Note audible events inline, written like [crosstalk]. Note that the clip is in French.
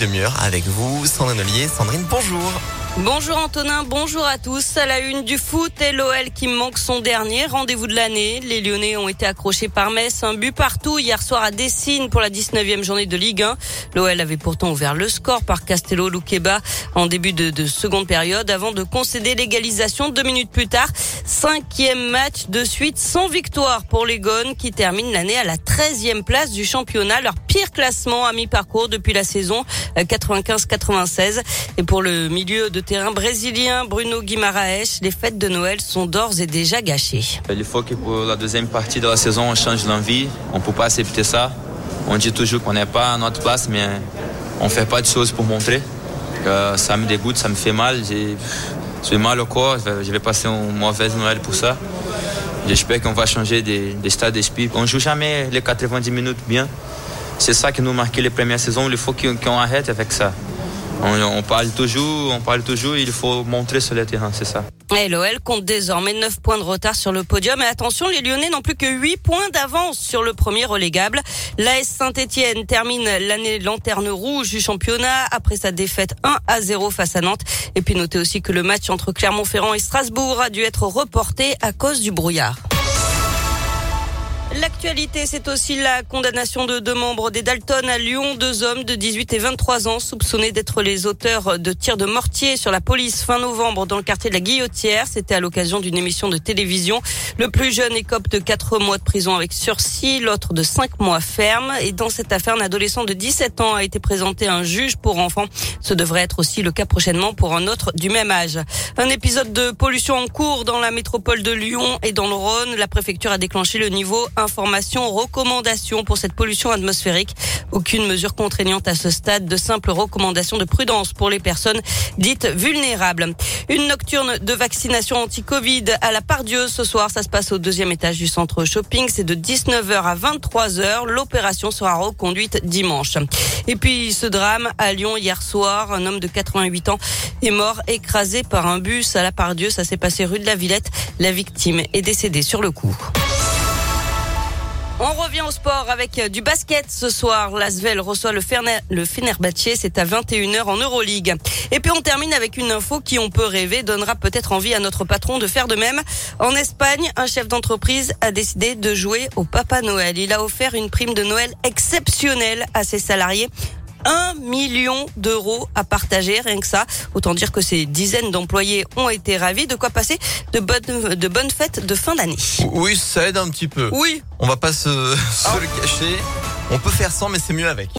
Demi-heure avec vous, Sandrine Ollier. Sandrine, bonjour. Bonjour Antonin, bonjour à tous. À la une du foot et l'OL qui manque son dernier rendez-vous de l'année. Les Lyonnais ont été accrochés par Metz, un but partout hier soir à Dessine pour la 19e journée de Ligue 1. L'OL avait pourtant ouvert le score par Castello Luqueba en début de, de seconde période avant de concéder l'égalisation deux minutes plus tard. Cinquième match de suite sans victoire pour les Gones qui terminent l'année à la 13e place du championnat, leur pire classement à mi-parcours depuis la saison 95-96. Euh, et pour le milieu de terrain brésilien Bruno Guimaraes, les fêtes de Noël sont d'ores et déjà gâchées. Il faut que pour la deuxième partie de la saison, on change l'envie. On ne peut pas accepter ça. On dit toujours qu'on n'est pas à notre place, mais on ne fait pas de choses pour montrer. Euh, ça me dégoûte, ça me fait mal. J'ai mal au corps. Je vais passer une mauvaise Noël pour ça. J'espère qu'on va changer d'état d'esprit. On ne joue jamais les 90 minutes bien. C'est ça qui nous marquait les premières saisons. Il faut qu'on arrête avec ça. On, parle toujours, on parle toujours, il faut montrer sur le terrain, c'est ça. Et l'OL compte désormais 9 points de retard sur le podium. Et attention, les Lyonnais n'ont plus que 8 points d'avance sur le premier relégable. L'AS Saint-Etienne termine l'année lanterne rouge du championnat après sa défaite 1 à 0 face à Nantes. Et puis notez aussi que le match entre Clermont-Ferrand et Strasbourg a dû être reporté à cause du brouillard. L'actualité, c'est aussi la condamnation de deux membres des Dalton à Lyon, deux hommes de 18 et 23 ans soupçonnés d'être les auteurs de tirs de mortier sur la police fin novembre dans le quartier de la Guillotière. C'était à l'occasion d'une émission de télévision. Le plus jeune écope de 4 mois de prison avec sursis, l'autre de 5 mois ferme. Et dans cette affaire, un adolescent de 17 ans a été présenté à un juge pour enfants. Ce devrait être aussi le cas prochainement pour un autre du même âge. Un épisode de pollution en cours dans la métropole de Lyon et dans le Rhône. La préfecture a déclenché le niveau information, recommandation pour cette pollution atmosphérique. Aucune mesure contraignante à ce stade, de simples recommandations de prudence pour les personnes dites vulnérables. Une nocturne de vaccination anti-Covid à la Pardieu ce soir. Ça se passe au deuxième étage du centre shopping. C'est de 19h à 23h. L'opération sera reconduite dimanche. Et puis ce drame à Lyon hier soir. Un homme de 88 ans est mort écrasé par un bus à la Pardieu. Ça s'est passé rue de la Villette. La victime est décédée sur le coup. On revient au sport avec euh, du basket ce soir. L'Asvel reçoit le, Ferner, le Fenerbahçe. C'est à 21h en Euroleague. Et puis on termine avec une info qui, on peut rêver, donnera peut-être envie à notre patron de faire de même. En Espagne, un chef d'entreprise a décidé de jouer au Papa Noël. Il a offert une prime de Noël exceptionnelle à ses salariés. Un million d'euros à partager, rien que ça. Autant dire que ces dizaines d'employés ont été ravis. De quoi passer de bonnes, de bonnes fêtes de fin d'année. Oui, ça aide un petit peu. Oui. On va pas se, [laughs] se le cacher. On peut faire sans, mais c'est mieux avec.